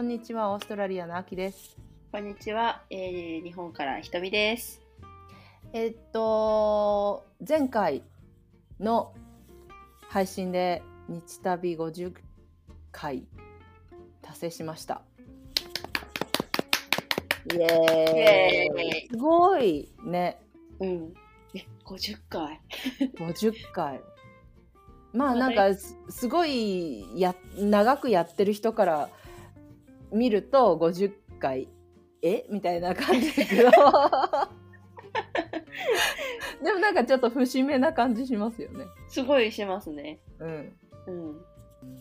こんにちは、オーストラリアのあきです。こんにちは、えー、日本からひとみです。えっと、前回の配信で日旅50回達成しました。イエーイすごいね、うん。え、50回。50回。まあはいなんかすすごいや長くやってる人から見ると50回え？みたいな感じだけどでもなんかちょっと節目な感じしますよね。すごいしますね。うん。うん。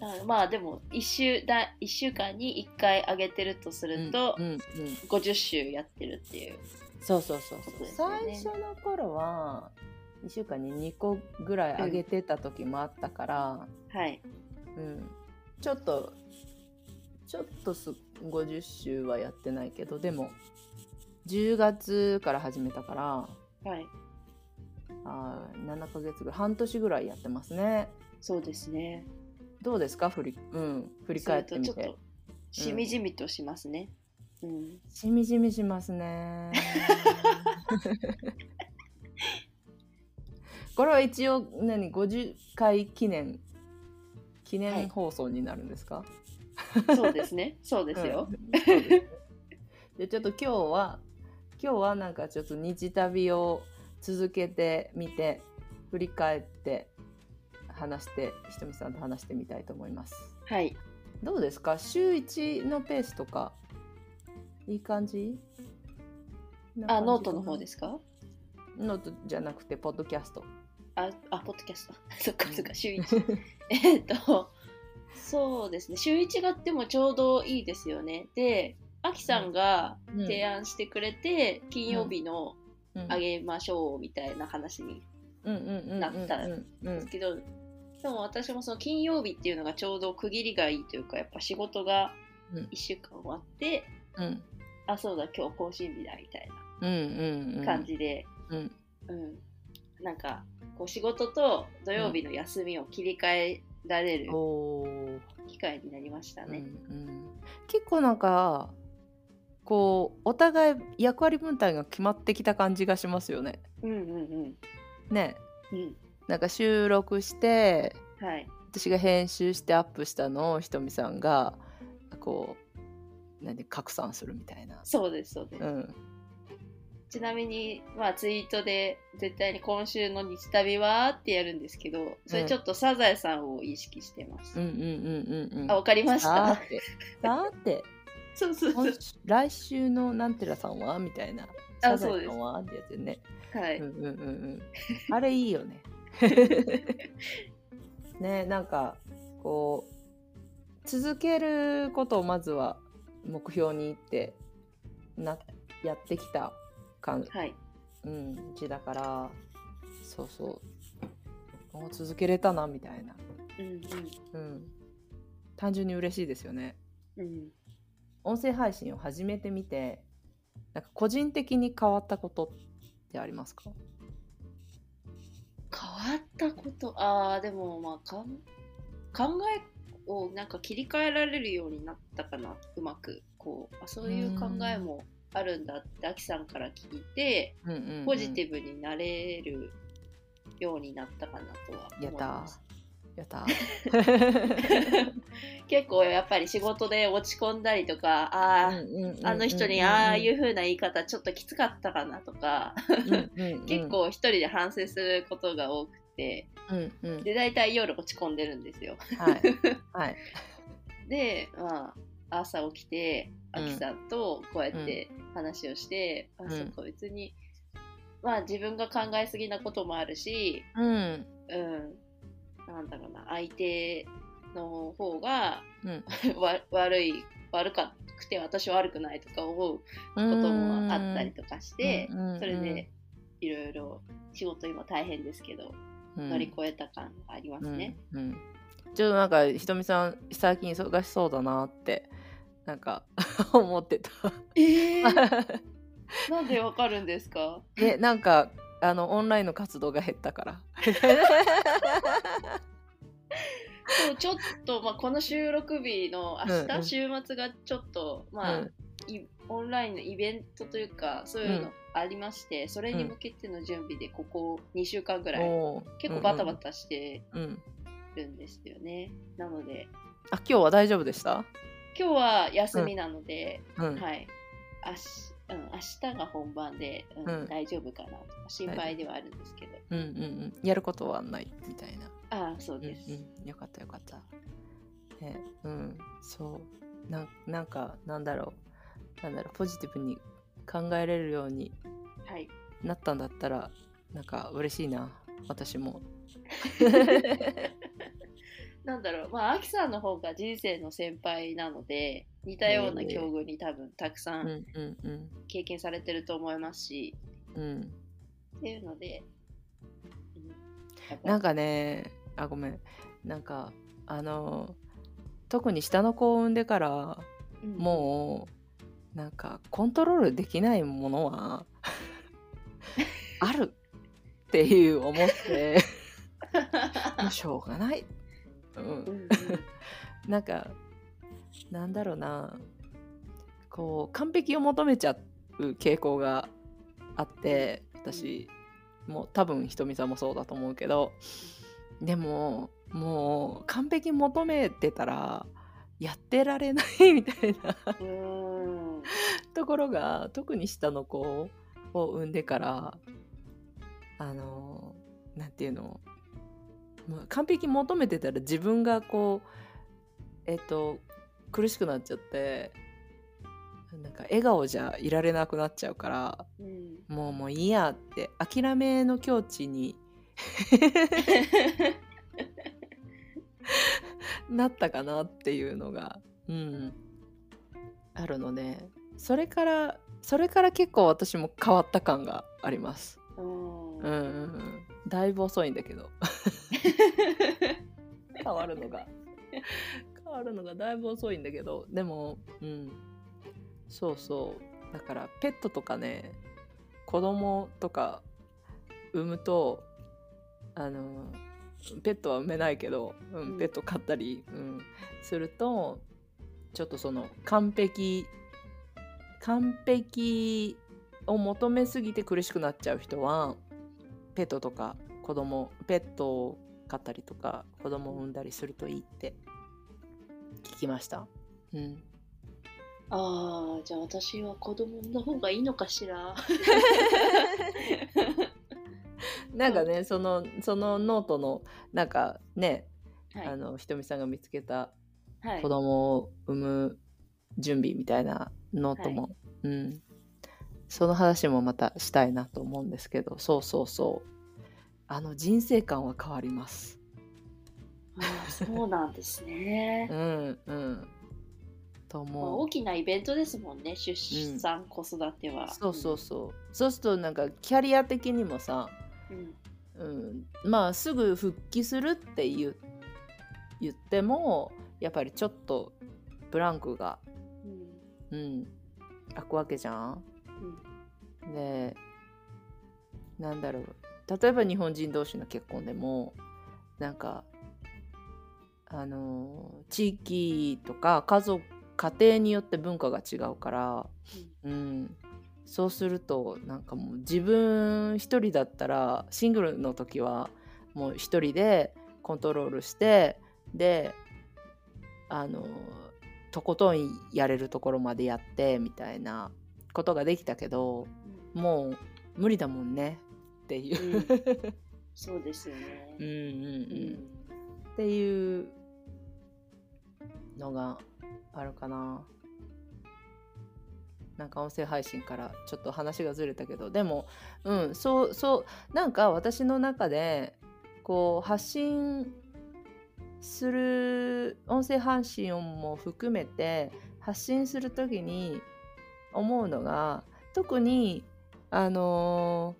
あまあでも1週だ一週間に1回上げてるとすると、うんうんうん、50週やってるっていう。そうそうそうそう、ね最初の頃は1週間に2個ぐらい上げてた時もあったから、はい。うん、ちょっとちょっとす50週はやってないけどでも10月から始めたからはい。あー7ヶ月ぐらい半年ぐらいやってますねそうですね。どうですか？振り,、うん、振り返ってみてそれとちょっとしみじみとしますね。うん。しみじみしますね これは一応何？50回記念記はい念放送になるんですか、そうですね。そうですよ。うん ですねでちょっと今日は今日はなんかちょっと日旅を続けてみて振り返って話してひとみさんと話してみたいと思います。はい。どうですか？週1のペースとかいい感じ？あ、ノートの方ですすか？ノートじゃなくてポッドキャスト。あ、あ、ポッドキャスト。そっかそっか、週1。えっと、そうですね。週1があってもちょうどいいですよね。で、アキさんがうん。提案してくれて、金曜日のうん。あげましょうみたいな話にうんうんうんうんなったうんうですんけど、でも私もその金曜日っていうのがちょうど区切りがいいというか、やっぱ仕事がうん。1週間終わって、うん。あ、そうだ、今日更新日だみたいうんうんうなん。感じで、うん。うん。なんか、こう仕事と土曜日の休みを切り替えられるおー機会になりましたね。うんうん結構なんかこうお互い役割分担が決まってきた感じがしますよね。うんうんうん。ねうん。なんか収録してはい。私が編集してアップしたのをひとみさんがこう何拡散するみたいな。そうです、そうです。うん、ちなみに、まあ、ツイートで絶対に今週の日旅はってやるんですけど、それちょっとサザエさんを意識してます。うんうんうんうんうん。あ、わかりました。さ てさてそうそうそう。来週のなんてらさんはみたいな。サザあそうですエさんはってやつよね。はい。うんうんうんうん。あれいいよね。ねなんかこう続けることをまずは目標にってなやってきた感、はい。うん、字だからそうそうお続けれたなみたいな、うんうん、単純に嬉しいですよね。うん。うん。音声配信を始めてみてなんか個人的に変わったことってありますか？変わったこと、ああ、でも、まあ、かん考えをなんか切り替えられるようになったかな、うまく。こう、あそういう考えもあるんだって、アキさんから聞いて、うんうんうん。ポジティブになれるようになったかなとは思いやった。ます。やった。結構やっぱり仕事で落ち込んだりとか、ああ、あの人にああいう風な言い方ちょっときつかったかなとか、結、構一人で反省することが多くて、うんうん。で、大体夜落ち込んでるんですよ。はい。はい。で、まあ、朝起きて、うん。あきさんとこうやって話をして、ん。あ、そっか、別に、まあ自分が考えすぎなこともあるし、うん。うん、なんだろうな、相手の方がうん。わ悪い、悪かくて私は悪くないとか思うこともあったりとかして、それでいろいろ仕事今大変ですけど、乗り越えた感がありますね。うん。うんちょっとなんかひとみさん最近忙しそうだなってなんか 思ってた。え なんでわかるんですか？えなんかあのオンラインの活動が減ったから。でもちょっと、まあ、この収録日の明日、うん。うん、週末がちょっとまあ、うん、オンラインのイベントというかそういうのありまして、うん、それに向けての準備でここ2週間ぐらい、結構バタバタしてるんですよね、なので。あ今日は大丈夫でした？今日は休みなので、はい。明日うん、明日が本番で、うん、うん、大丈夫かなとか心配ではあるんですけど、うんうんうん、やることはないみたいな。ああそうです、うんうん、よかったよかった。ねうん。そう。ななんかなんだろう。なんだろう。ポジティブに考えれるようになったんだったら、はい、なんか嬉しいな。私も なんだろうまあアキさんの方が人生の先輩なので似たような境遇に多分たくさん経験されてると思いますし、うん、っていうので、うん、なんかねあごめん。なんかあの特に下の子を産んでから、うん、もうなんかコントロールできないものは あるっていう思って。もうしょうがない、うん、うん、なんかなんだろうな。こう完璧を求めちゃう傾向があって私も多分ひとみさんもそうだと思うけどでももう完璧求めてたらやってられない みたいな。ところが特に下の子を産んでからあのなんていうの？完璧求めてたら自分がこうえっと苦しくなっちゃってなんか笑顔じゃいられなくなっちゃうから、うん、もうもういいやって諦めの境地に なったかなっていうのが、うん、あるのでそれからそれから結構私も変わった感があります。うん、うん、だいぶ遅いんだけど。変わるのが。変わるのがだいぶ遅いんだけど。でもうん。そうそう。だからペットとかね子供とか産むとあのペットは産めないけど、うん、ペット飼ったり、うん、するとちょっとその完璧完璧を求めすぎて苦しくなっちゃう人はペットとか子供ペットを飼ったりとか子供を産んだりするといいって聞きました。うん。ああ、じゃあ私は子供の方がいいのかしら。なんかね、そのそのノートのなんかね、はい、あのひとみさんが見つけた子供を産む準備みたいなノートも、はい、うん、その話もまたしたいなと思うんですけど、そうそうそう、あの人生観は変わります。あそうなんですね。うんうんと思う、大きなイベントですもんね出産、うん、子育ては。そうそうそう。そうするとなんかキャリア的にもさ、うん、うん、まあすぐ復帰するって言言ってもやっぱりちょっとブランクが、うん、うん、開くわけじゃん。うん、でなんだろう。例えば日本人同士の結婚でもなんかあの地域とか家族家庭によって文化が違うから、うん、うん、そうするとなんかもう自分一人だったらシングルの時はもう一人でコントロールしてであのとことんやれるところまでやってみたいなことができたけど、もう無理だもんね。っていう、うん、そうですよね。うんうんうん、っていうのがあるかな。なんか音声配信からちょっと話がずれたけど。でもうんそうそうなんか私の中でこう発信する音声配信も含めて発信する時に思うのが特にあの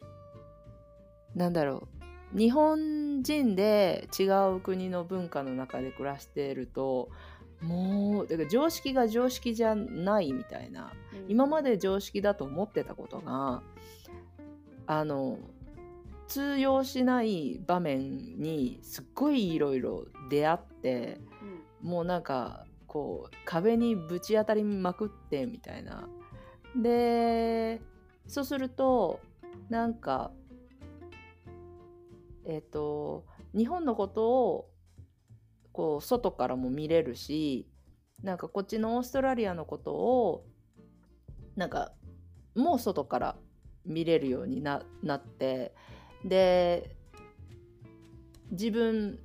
ー、なんだろう。日本人で違う国の文化の中で暮らしているともうだから常識が常識じゃないみたいな、うん、今まで常識だと思ってたことがあの通用しない場面にすっごいいろいろ出会って、うん、もうなんかこう壁にぶち当たりまくってみたいな。でそうするとなんかえっ、ー、と日本のことをこう外からも見れるしなんかこっちのオーストラリアのことをなんかもう外から見れるようにななってで自分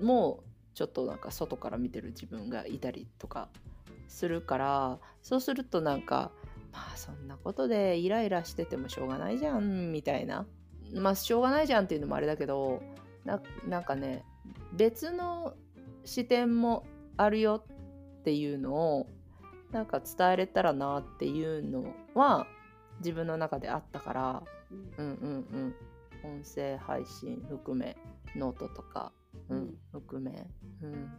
もちょっとなんか外から見てる自分がいたりとかするからそうするとなんかまあそんなことでイライラしててもしょうがないじゃんみたいな。まあしょうがないじゃんっていうのもあれだけどなんかね別の視点もあるよっていうのをなんか伝えれたらなっていうのは自分の中であったから、うん、うんうん。うん音声配信含めノートとか、うん、含め、うん、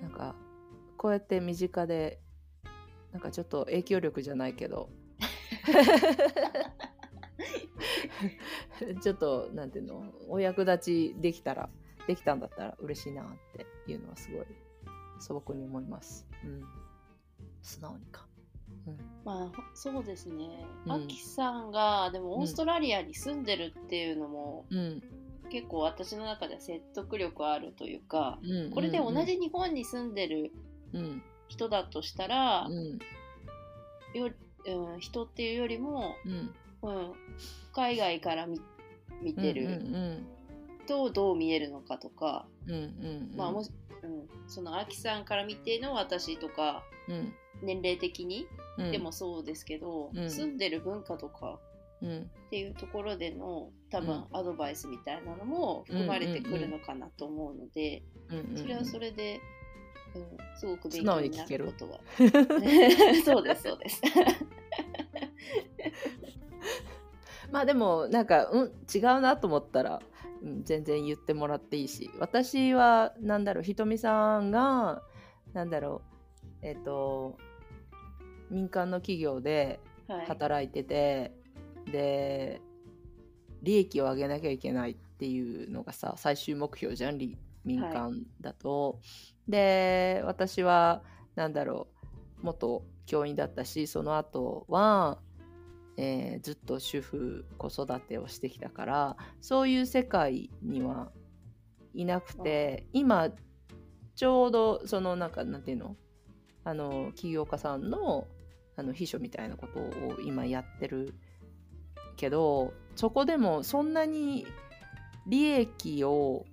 なんかこうやって身近でなんかちょっと影響力じゃないけど。ちょっとなんていうのお役立ちできたらできたんだったら嬉しいなっていうのはすごい素朴に思います。うん、素直にか。うん、まあそうですね。あき、さんがでもオーストラリアに住んでるっていうのも、うん、結構私の中では説得力あるというか、うんうんうん、これで同じ日本に住んでる人だとしたら、ようん、人っていうよりも、うん。海外から見見てるとどう見えるのかとか、うんうんうん、まあもし、うん、そのアキさんから見ての私とか、うん、年齢的に、でもそうですけど、住んでる文化とかっていうところでの多分アドバイスみたいなのも含まれてくるのかなと思うので、それはそれで、うん、すごく勉強になることは。そうですそうです。まあでもなんか、うん、違うなと思ったら、うん、全然言ってもらっていいし。私はなんだろうひとみさんがなんだろうえっ、ー、と民間の企業で働いてて、はい、で利益を上げなきゃいけないっていうのがさ最終目標じゃん民間だと。で私はなんだろう元教員だったしその後はえー、ずっと主婦子育てをしてきたからそういう世界にはいなくて今ちょうどそのなんかなんていうのあの起業家さんのあの秘書みたいなことを今やってるけどそこでもそんなに利益を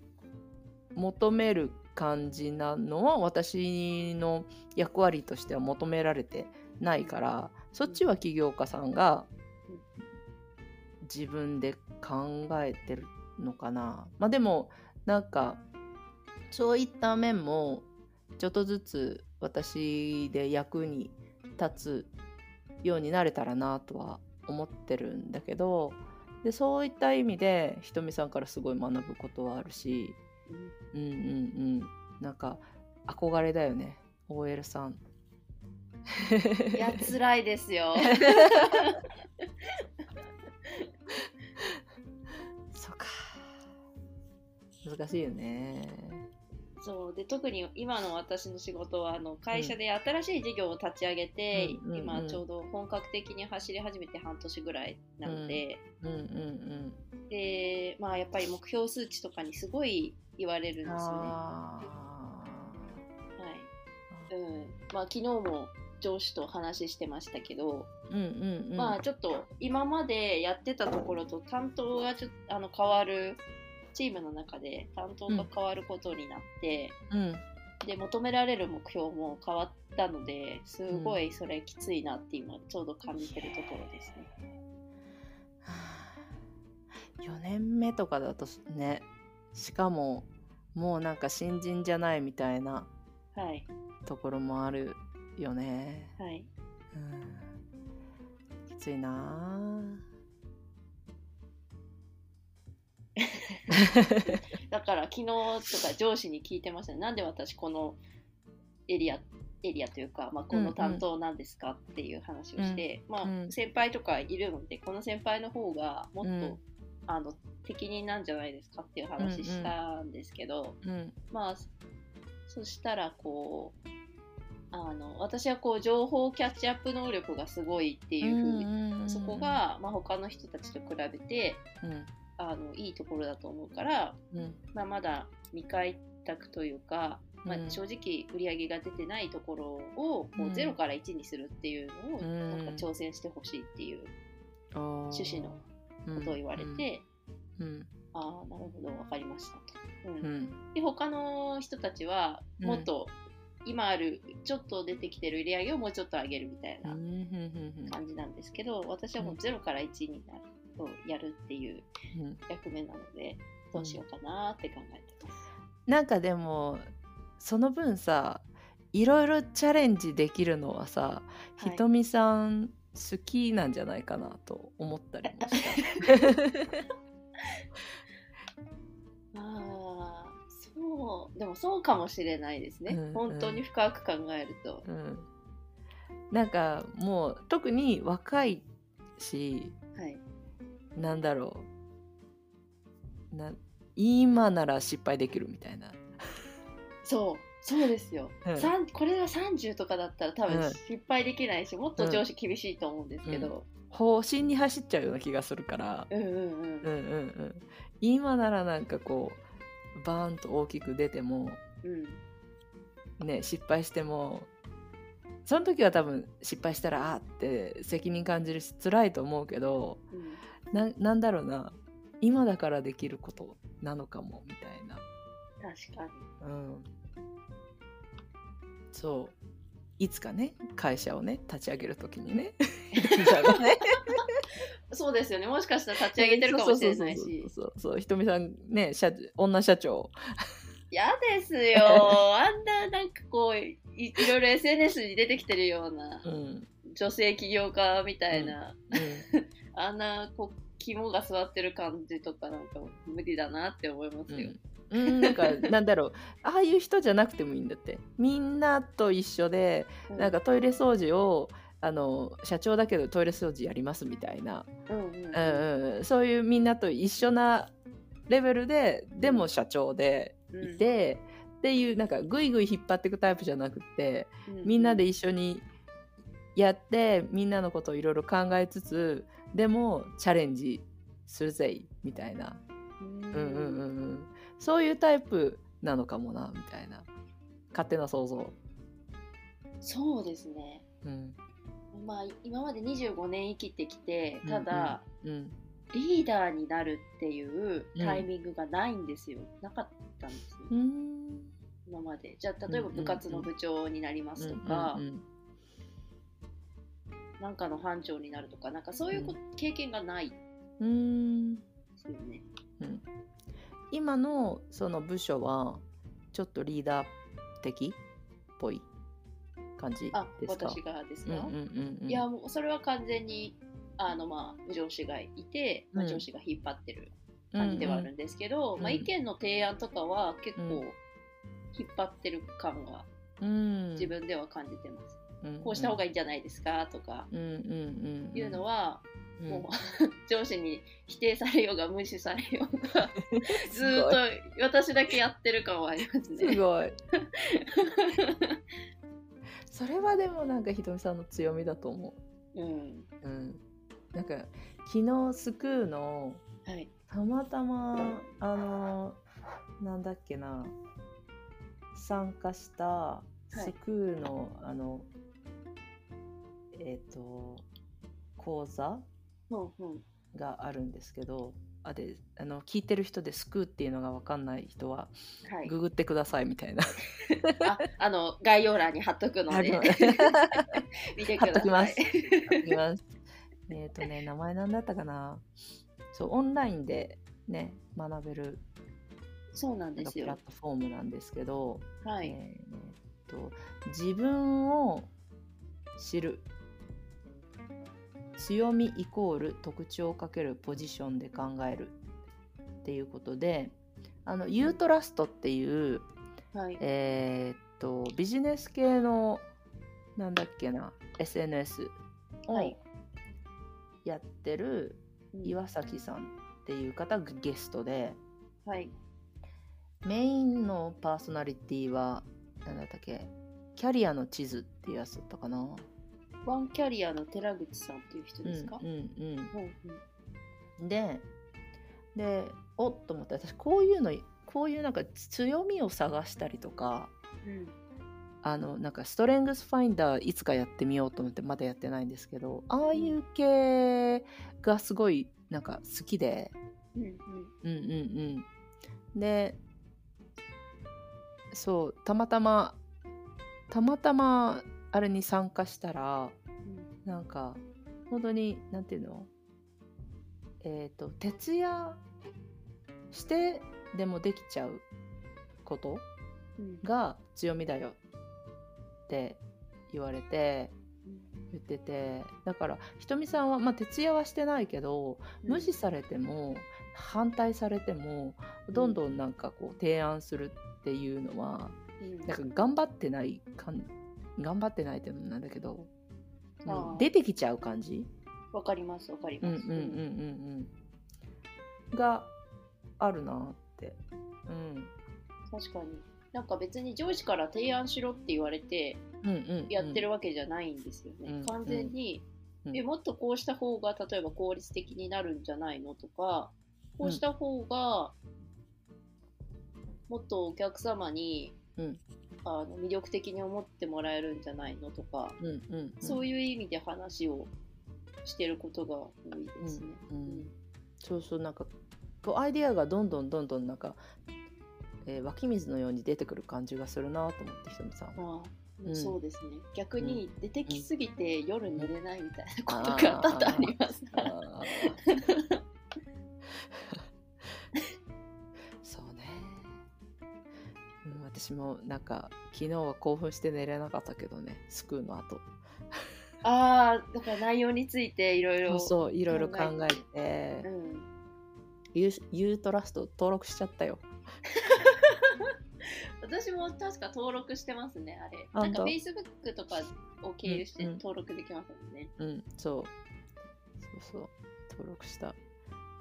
求める感じなのは私の役割としては求められてないからそっちは起業家さんが自分で考えてるのかな。まあでもなんかそういった面もちょっとずつ私で役に立つようになれたらなとは思ってるんだけどでそういった意味でひとみさんからすごい学ぶことはあるし、うん、うんうんうんなんか憧れだよね OL さん。いや辛いですよ。そうか。難しいよね。そう。で特に今の私の仕事はあの会社で新しい事業を立ち上げて、うん、今ちょうど本格的に走り始めて半年ぐらいなので、うんうんうん、でまあやっぱり目標数値とかにすごい言われるんですよね。はい。うん。まあ、昨日も上司と話してましたけど、まあちょっと今までやってたところと担当がちょっとあの変わるチームの中で担当が変わることになって、うん、で求められる目標も変わったのですごいそれきついなって今ちょうど感じてるところですね。4年目とかだとねしかももうなんか新人じゃないみたいなところもあるよね。はい。うん。きついな だから昨日とか上司に聞いてましたね。なんで私このエリアエリアというか、まあ、この担当なんですかっていう話をして、うん。うん、まあ、先輩とかいるのでこの先輩の方がもっとあの適任なんじゃないですかっていう話したんですけど、うん、まあそしたらこうあの私はこう情報キャッチアップ能力がすごいっていうふうにそこが、まあ、他の人たちと比べて、うん、あのいいところだと思うから、うん、まあ、まだ未開拓というか、まあ、正直売り上げが出てないところをこう0から1にするっていうのをなんか挑戦してほしいっていう趣旨のことを言われて、うん、ああなるほど分かりましたと。うん。で他の人たちはもっと今あるちょっと出てきてる売り上げをもうちょっと上げるみたいな感じなんですけど私はもう0から1になるとやるっていう役目なのでどうしようかなって考えてます。なんかでもその分さいろいろチャレンジできるのはさ、はい、ひとみさん好きなんじゃないかなと思ったりもし あそうでもそうかもしれないですね、うんうん、本当に深く考えると、うん、なんかもう特に若いし、はい、なんだろう。な今なら失敗できるみたいな。そう。そうですよ、うん、これが30とかだったら多分失敗できないし、うん、もっと上司厳しいと思うんですけど、うん、方針に走っちゃうような気がするから。うんうんうん。うんうんうん。今ならなんかこうバーンと大きく出ても、うん、ね失敗してもその時は多分失敗したらあって責任感じるし辛いと思うけど、うん、ななんだろうな。今だからできることなのかもみたいな。確かに、うん、そう。いつかね会社をね立ち上げる時にね。そうですよね。もしかしたら立ち上げてるかもしれないし。そうそうひとみさんね社女社長。嫌ですよ。あんななんかこういいろいろ SNS に出てきてるような、うん、女性起業家みたいな、うん。うん、あんなこ肝が座ってる感じとかなんか無理だなって思いますよ。うん、なんかなんだろう。ああいう人じゃなくてもいいんだって。みんなと一緒で、うん、なんかトイレ掃除をあの社長だけどトイレ掃除やりますみたいな、うんうん、そういうみんなと一緒なレベルででも社長でいて、っていうなんかぐいぐい引っ張っていくタイプじゃなくて、みんなで一緒にやってみんなのことをいろいろ考えつつでもチャレンジするぜみたいな、うんうんうんうん。そういうタイプなのかもなみたいな。勝手な想像。そうですね、うん、まあ今まで25年生きてきてただ、うん。うんうん、リーダーになるっていうタイミングがないんですよ、うん、なかったんですよ、今まで。じゃあ例えば部活の部長になりますとか、うんうんうんなんかの班長になるとかなんかそういう経験がない。うん。ですよね。うん、今のその部署はちょっとリーダー的っぽい感じですか？私がですか、いやもうそれは完全にあのまあ上司がいて、まあ、上司が引っ張ってる感じではあるんですけど、うんうん、まあ、意見の提案とかは結構引っ張ってる感が自分では感じてます。こうした方がいいんじゃないですかとかいうのは、もう 上司に否定されようが無視されようが ずっと私だけやってる感はありますね。すごい。それはでもなんかひとみさんの強みだと思う。うん。うん。なんか昨日スクーの、はい、たまたまあのなんだっけな参加したスクーの、はい、あのえっ、ー、と講座があるんですけど、あであの聞いてる人で「スクー」っていうのが分かんない人は、はい、ググってくださいみたいな。ああの概要欄に貼っとくので。見てください。ます。ます。えっとね名前なんだったかな。そうオンラインでね学べるそうなんですよ。プラットフォームなんですけど、はい。えー、と自分を知る強みイコール特徴をかけるポジションで考える。っていうことであのユートラストっていう、はい、えー、っとビジネス系のなんだっけな SNS をやってる岩崎さんっっていう方がゲストで、はい、メインのパーソナリティは何だったっけキャリアの地図っていうやつだったかなワンキャリアの寺口さんっていう人ですか？うんうん、うん。うん、ででおっと思って私こういうのこういうなんか強みを探したりとか、うん、あのなんかストレングスファインダーいつかやってみようと思ってまだやってないんですけどああいう系がすごいなんか好きで、うんうん、うんうんうん。でそうたまたまたまたまあれに参加したら、うん、なんか本当になんていうの？えっ、ー、と徹夜してでもできちゃうことが強みだよって言われて、言っててだからひとみさんは、まあ、徹夜はしてないけど無視されても、反対されてもどんどんなんかこう提案するっていうのは、うん、なんか頑張ってないかん頑張ってないってなんだけど、うん、出てきちゃう感じ？わかりますわかります。うんうんうんうんうん。があるなって。うん。確かに。なんか別に上司から提案しろって言われてやってるわけじゃないんですよね。うんうん、完全に、うん、えもっとこうした方が例えば効率的になるんじゃないのとかこうした方がもっとお客様に、うん、あの魅力的に思ってもらえるんじゃないのとか、うんうんうん、そういう意味で話をしてることが多いですね。うん、うん、そうそうなんかこうアイディアがどんどんどんどんなんか、えー、湧き水のように出てくる感じがするなと思ってひとみさん。あうん、そうですね。逆に出てきすぎて夜寝れないみたいなことが多々あります。私もなんか昨日は興奮して寝れなかったけどねスクーの後。ああだから内容についていろいろそういろいろ考えて、うん、ユートラスト登録しちゃったよ。私も確か登録してますねあれ。なんか Facebook とかを経由して登録できますもんね、うん、うん、そう。そうそう。登録した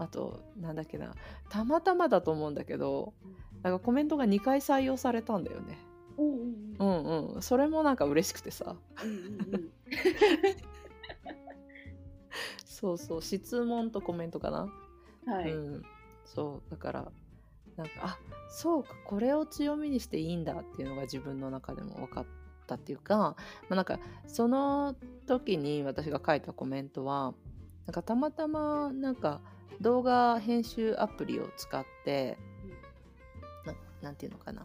あとなんだっけな。たまたまだと思うんだけどなんかコメントが2回採用されたんだよね。うんうん、それもなんか嬉しくてさ、うんうん、そうそう質問とコメントかな。はい、うん、そう。だからなんかあそうかこれを強みにしていいんだっていうのが自分の中でも分かったっていうか、まあ、なんかその時に私が書いたコメントはなんかたまたまなんか動画編集アプリを使ってななんていうのかな。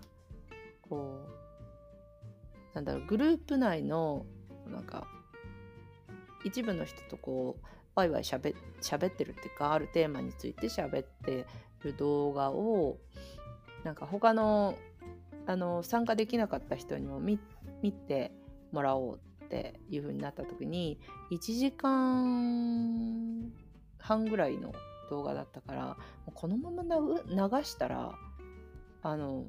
こうなんだろうグループ内のなんか一部の人とこうワイワイしゃべってるっていうかあるテーマについて喋ってる動画をなんか他のあの参加できなかった人にも見てもらおうっていう風になった時に1時間半ぐらいの動画だったからこのまま流したらあの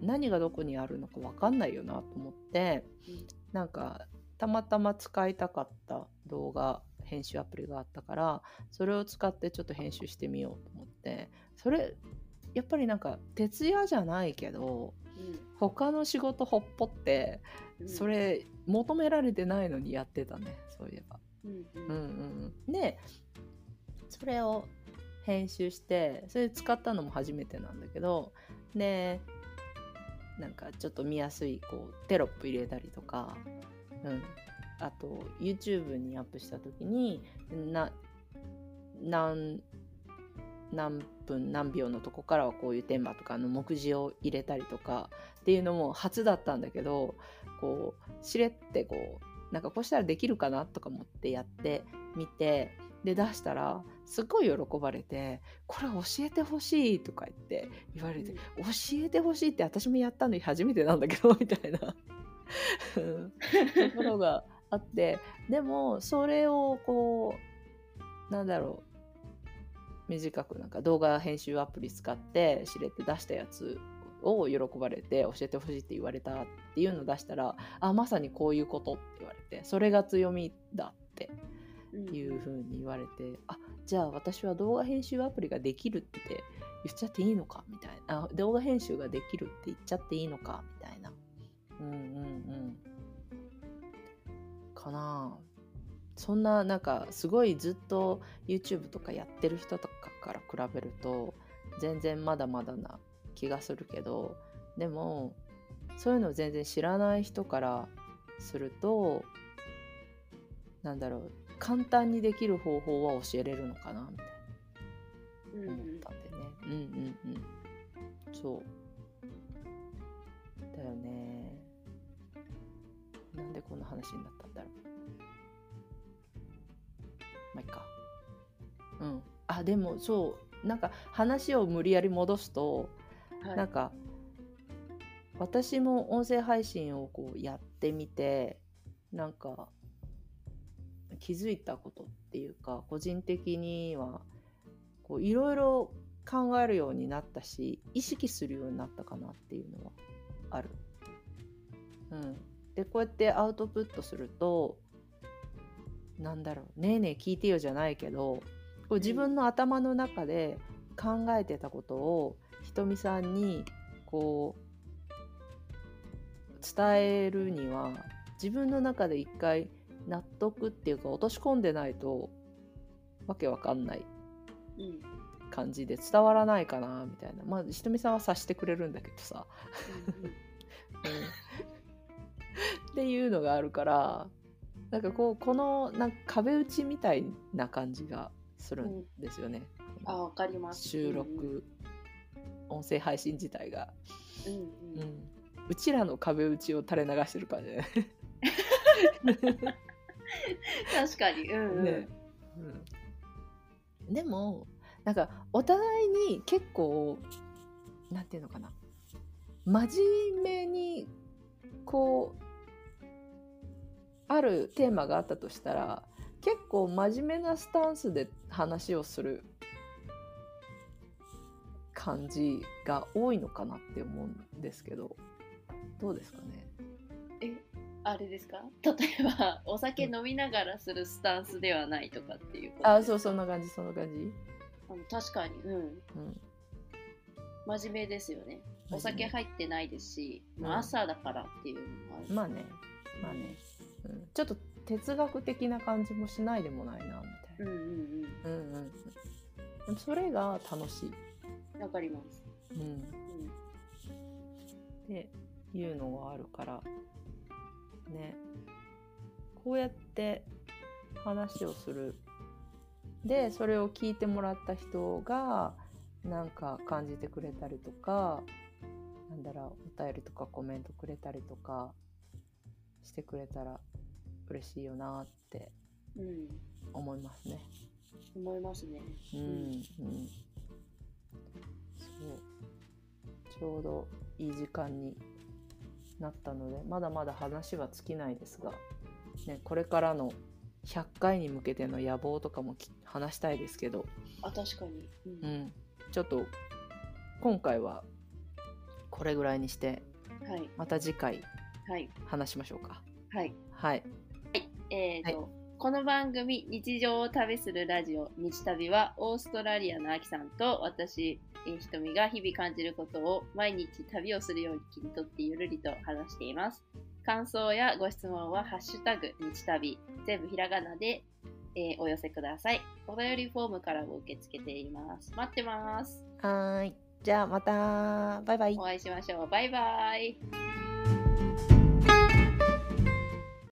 何がどこにあるのか分かんないよなと思って、うん、なんかたまたま使いたかった動画編集アプリがあったからそれを使ってちょっと編集してみようと思ってそれやっぱりなんか徹夜じゃないけど、うん、他の仕事ほっぽって、うん、それ求められてないのにやってたねそういえば。うん。うんうんうん、でそれを編集してそれ使ったのも初めてなんだけどでなんかちょっと見やすいこうテロップ入れたりとか、うん、あと YouTube にアップした時にな何何分何秒のとこからはこういうテーマとかの目次を入れたりとかっていうのも初だったんだけどこうしれってこうなんかこうしたらできるかなとか思ってやってみてで出したらすっごい喜ばれて「これ教えてほしい」とか言って言われて「教えてほしい」って私もやったのに初めてなんだけど みたいな。ところがあってでもそれをこうなんだろう短くなんか動画編集アプリ使って知れて出したやつを喜ばれて教えてほしいって言われたっていうのを出したらあまさにこういうことって言われてそれが強みだっていうふうに言われて、うん、あじゃあ私は動画編集アプリができるって言っちゃっていいのかみたいな。動画編集ができるって言っちゃっていいのかみたいな。うんうんうん。かな。そんななんかすごいずっと YouTube とかやってる人とかから比べると全然まだまだな気がするけどでもそういうの全然知らない人からするとなんだろう。簡単にできる方法は教えれるのかなみたいな。思ったんでね、うん、うんうん。うんそう。だよね。なんでこんな話になったんだろう。まあいいか。うん。あでもそう。なんか話を無理やり戻すと、はい、なんか私も音声配信をこうやってみてなんか気づいたことっていうか個人的にはいろいろ考えるようになったし意識するようになったかなっていうのはある。うん、でこうやってアウトプットするとなんだろうねえねえ聞いてよじゃないけどこう自分の頭の中で考えてたことをひとみさんにこう伝えるには自分の中で一回納得っていうか落とし込んでないとわけわかんない。感じで伝わらないかなみたいな。まあひとみさんは察してくれるんだけどさ、うん、っていうのがあるからなんかこうこのなんか壁打ちみたいな感じがするんですよね。うん、あわかります。収録、うん、音声配信自体が。うん、うん、うちらの壁打ちを垂れ流してる感じね。確かに、うんうん、ね。うん、でもなんかお互いに結構なんていうのかな。真面目にこうあるテーマがあったとしたら結構真面目なスタンスで話をする感じが多いのかなって思うんですけどどうですかね。あれですか？例えばお酒飲みながらするスタンスではないとかっていうあそうそんな感じそんな感じ。あの確かに。うん、うん、真面目ですよね。お酒入ってないですし、まあ、朝だからっていうのもある。まあね。まあね、うん、ちょっと哲学的な感じもしないでもないなみたいな。うんうん。うんうんうん。それが楽しい。わかります。うん、うん、でいうのがあるからね。こうやって話をする。でそれを聞いてもらった人がなんか感じてくれたりとかなんだろうお便りとかコメントくれたりとかしてくれたら嬉しいよなって思いますね。うん、思いますね。うん、うん、そう。ちょうどいい時間になったのでまだまだ話は尽きないですが、ね、これからの100回に向けての野望とかも話したいですけど。あ確かに、うん、うん、ちょっと今回はこれぐらいにして、はい、また次回話しましょうか。はい、はい、はい、えーと、はい。この番組「日常を旅するラジオ日旅」はオーストラリアのアキさんと私、えー、ひとみが日々感じることを毎日旅をするように切り取ってゆるりと話しています。感想やご質問は「ハッシュタグ日旅」全部ひらがなで、えー、お寄せください。お便りフォームからも受け付けています。待ってます。はい。じゃあまたバイバイ。お会いしましょう。バイバイ。